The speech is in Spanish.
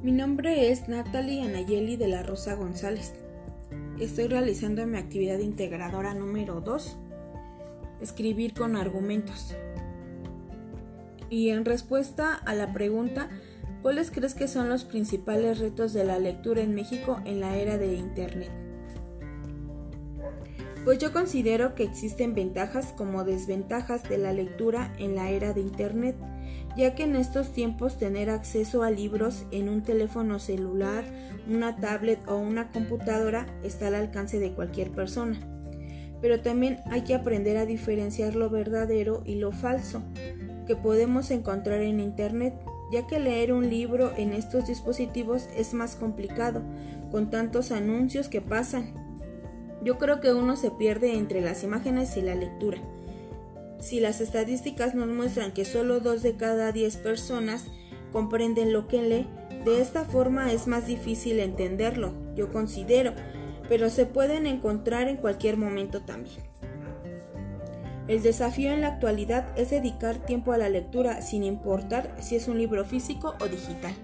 Mi nombre es Natalie Anayeli de la Rosa González. Estoy realizando mi actividad integradora número 2, escribir con argumentos. Y en respuesta a la pregunta, ¿cuáles crees que son los principales retos de la lectura en México en la era de Internet? Pues yo considero que existen ventajas como desventajas de la lectura en la era de Internet, ya que en estos tiempos tener acceso a libros en un teléfono celular, una tablet o una computadora está al alcance de cualquier persona. Pero también hay que aprender a diferenciar lo verdadero y lo falso que podemos encontrar en Internet, ya que leer un libro en estos dispositivos es más complicado, con tantos anuncios que pasan yo creo que uno se pierde entre las imágenes y la lectura. Si las estadísticas nos muestran que solo dos de cada diez personas comprenden lo que lee, de esta forma es más difícil entenderlo, yo considero, pero se pueden encontrar en cualquier momento también. El desafío en la actualidad es dedicar tiempo a la lectura sin importar si es un libro físico o digital.